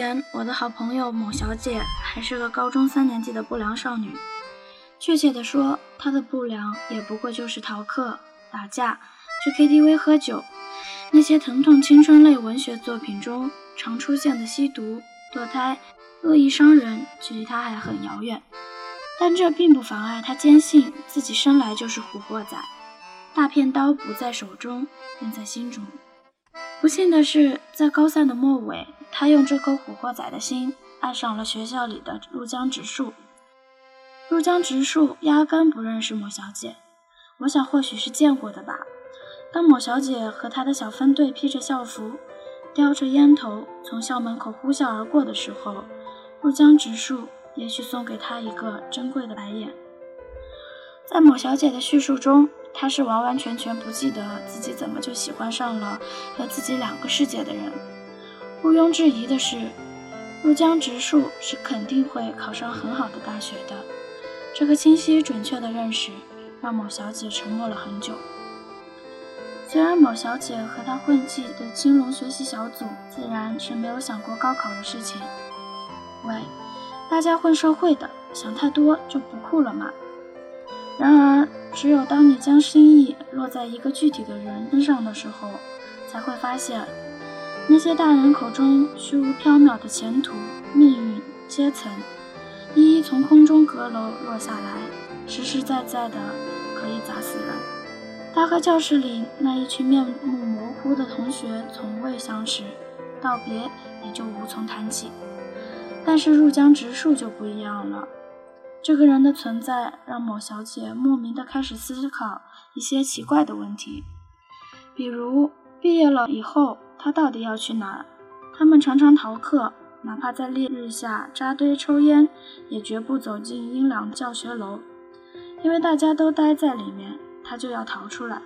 前，我的好朋友某小姐还是个高中三年级的不良少女。确切地说，她的不良也不过就是逃课、打架、去 KTV 喝酒，那些疼痛青春类文学作品中常出现的吸毒、堕胎、恶意伤人，距离她还很遥远。但这并不妨碍她坚信自己生来就是古惑仔，大片刀不在手中，便在心中。不幸的是，在高三的末尾，他用这颗古惑仔的心爱上了学校里的入江直树。入江直树压根不认识某小姐，我想或许是见过的吧。当某小姐和她的小分队披着校服，叼着烟头从校门口呼啸而过的时候，入江直树也许送给她一个珍贵的白眼。在某小姐的叙述中。她是完完全全不记得自己怎么就喜欢上了和自己两个世界的人。毋庸置疑的是，入江直树是肯定会考上很好的大学的。这个清晰准确的认识让某小姐沉默了很久。虽然某小姐和她混迹的青龙学习小组自然是没有想过高考的事情。喂，大家混社会的，想太多就不酷了吗？然而，只有当你将心意落在一个具体的人身上的时候，才会发现，那些大人口中虚无缥缈的前途、命运、阶层，一一从空中阁楼落下来，实实在在的可以砸死人。他和教室里那一群面目模糊的同学从未相识，道别也就无从谈起。但是入江直树就不一样了。这个人的存在让某小姐莫名的开始思考一些奇怪的问题，比如毕业了以后他到底要去哪儿？他们常常逃课，哪怕在烈日下扎堆抽烟，也绝不走进阴凉教学楼，因为大家都待在里面，他就要逃出来。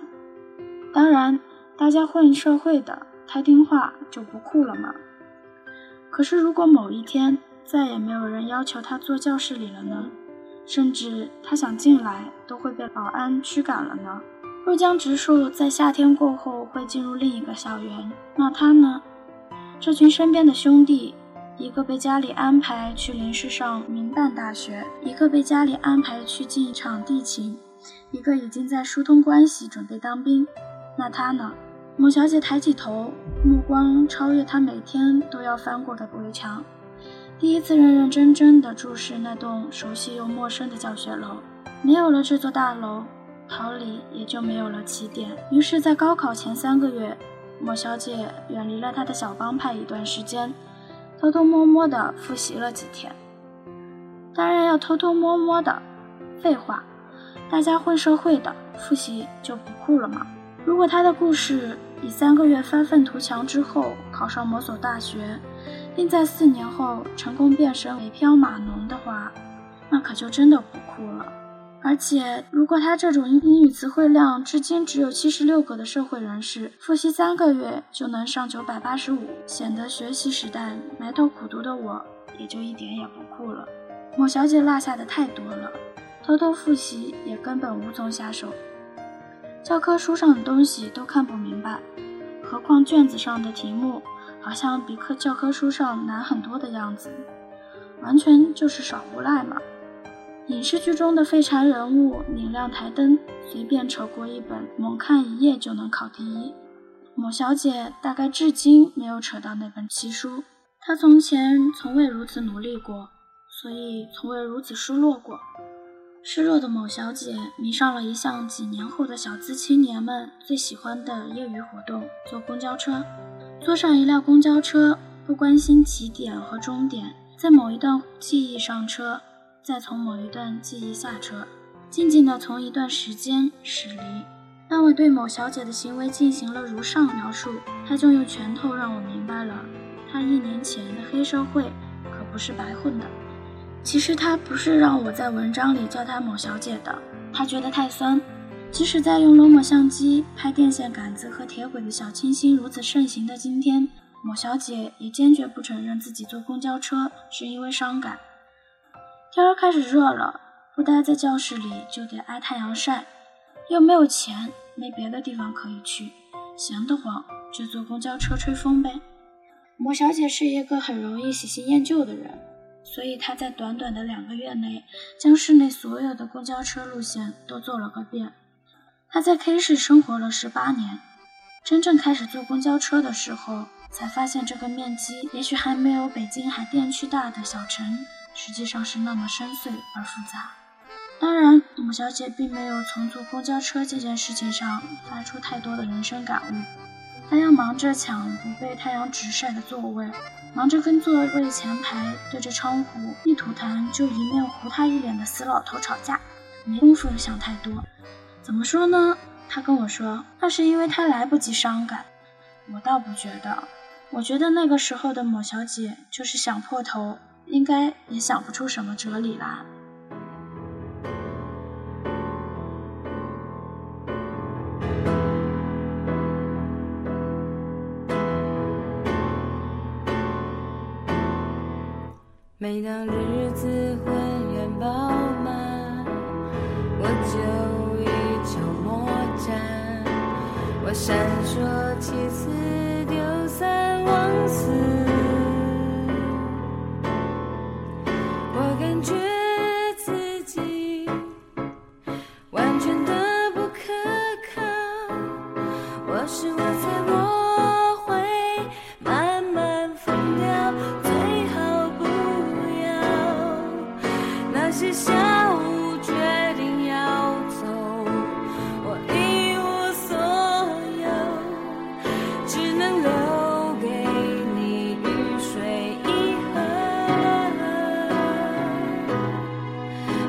当然，大家混社会的太听话就不酷了吗？可是如果某一天再也没有人要求他坐教室里了呢？甚至他想进来，都会被保安驱赶了呢。入江直树在夏天过后会进入另一个校园，那他呢？这群身边的兄弟，一个被家里安排去临时上民办大学，一个被家里安排去进场地勤，一个已经在疏通关系准备当兵。那他呢？某小姐抬起头，目光超越她每天都要翻过的围墙。第一次认认真真地注视那栋熟悉又陌生的教学楼，没有了这座大楼，桃李也就没有了起点。于是，在高考前三个月，莫小姐远离了她的小帮派一段时间，偷偷摸摸地复习了几天。当然要偷偷摸摸的，废话，大家混社会的，复习就不酷了吗？如果她的故事以三个月发愤图强之后考上某所大学。并在四年后成功变身为飘码农的话，那可就真的不酷了。而且，如果他这种英语词汇量至今只有七十六个的社会人士，复习三个月就能上九百八十五，显得学习时代埋头苦读的我也就一点也不酷了。某小姐落下的太多了，偷偷复习也根本无从下手，教科书上的东西都看不明白，何况卷子上的题目。好像比课教科书上难很多的样子，完全就是耍无赖嘛！影视剧中的废柴人物拧亮台灯，随便扯过一本，猛看一页就能考第一。某小姐大概至今没有扯到那本奇书，她从前从未如此努力过，所以从未如此失落过。失落的某小姐迷上了一项几年后的小资青年们最喜欢的业余活动——坐公交车。坐上一辆公交车，不关心起点和终点，在某一段记忆上车，再从某一段记忆下车，静静地从一段时间驶离。当我对某小姐的行为进行了如上描述，她就用拳头让我明白了，她一年前的黑社会可不是白混的。其实她不是让我在文章里叫她某小姐的，她觉得太酸。即使在用罗姆相机拍电线杆子和铁轨的小清新如此盛行的今天，某小姐也坚决不承认自己坐公交车是因为伤感。天儿开始热了，不待在教室里就得挨太阳晒，又没有钱，没别的地方可以去，闲得慌就坐公交车吹风呗。莫小姐是一个很容易喜新厌旧的人，所以她在短短的两个月内，将市内所有的公交车路线都坐了个遍。她在 K 市生活了十八年，真正开始坐公交车的时候，才发现这个面积也许还没有北京海淀区大的小城，实际上是那么深邃而复杂。当然，某小姐并没有从坐公交车这件事情上发出太多的人生感悟。她要忙着抢不被太阳直晒的座位，忙着跟座位前排对着窗户一吐痰就一面糊他一脸的死老头吵架，没工夫想太多。怎么说呢？他跟我说，那是因为他来不及伤感。我倒不觉得，我觉得那个时候的某小姐就是想破头，应该也想不出什么哲理来。每当日子浑圆饱满，我就一筹莫展。我闪烁其词，丢三忘四。是下午决定要走我一无所有只能留给你雨水一河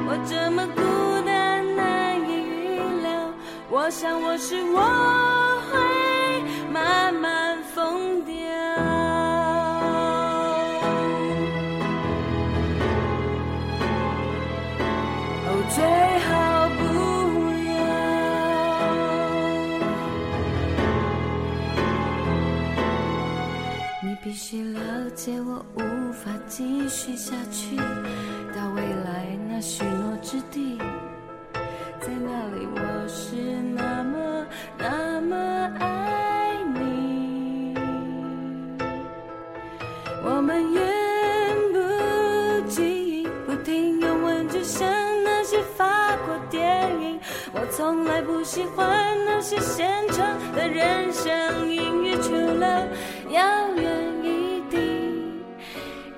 我这么孤单难以预料我想我是我会慢慢疯掉必须了解我无法继续下去，到未来那许诺之地。在那里，我是那么那么爱你。我们言不及义，不停拥吻，就像那些法国电影。我从来不喜欢那些现场的人声音乐，除了遥远，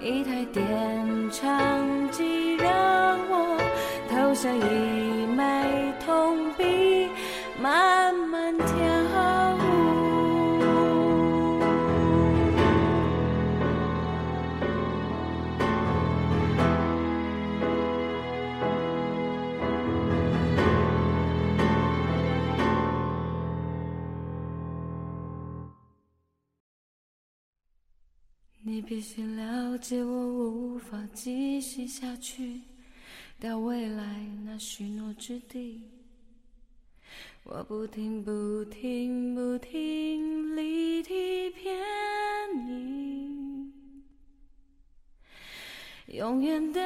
一台电唱机让我投下一你必须了解，我无法继续下去，到未来那许诺之地。我不停不停不停离题偏移，永远的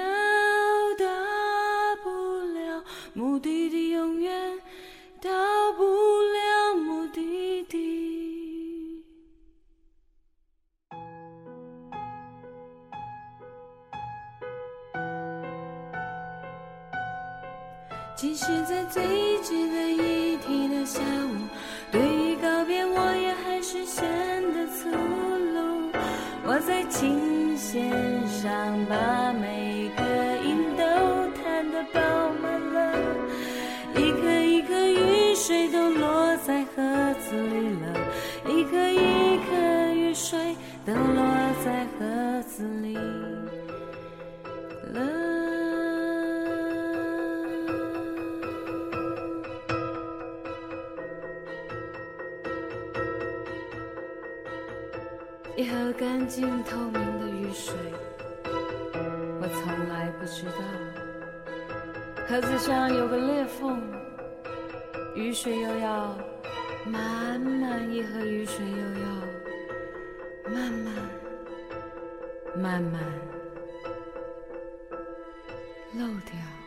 即使在最值得一提的下午，对于告别，我也还是显得粗鲁。我在琴弦上把每个音都弹得饱满了，一颗一颗雨水都落在盒子里了，一颗一颗雨水都落在盒子里一盒干净透明的雨水，我从来不知道，盒子上有个裂缝，雨水又要慢慢，一盒雨水又要慢慢慢慢漏掉。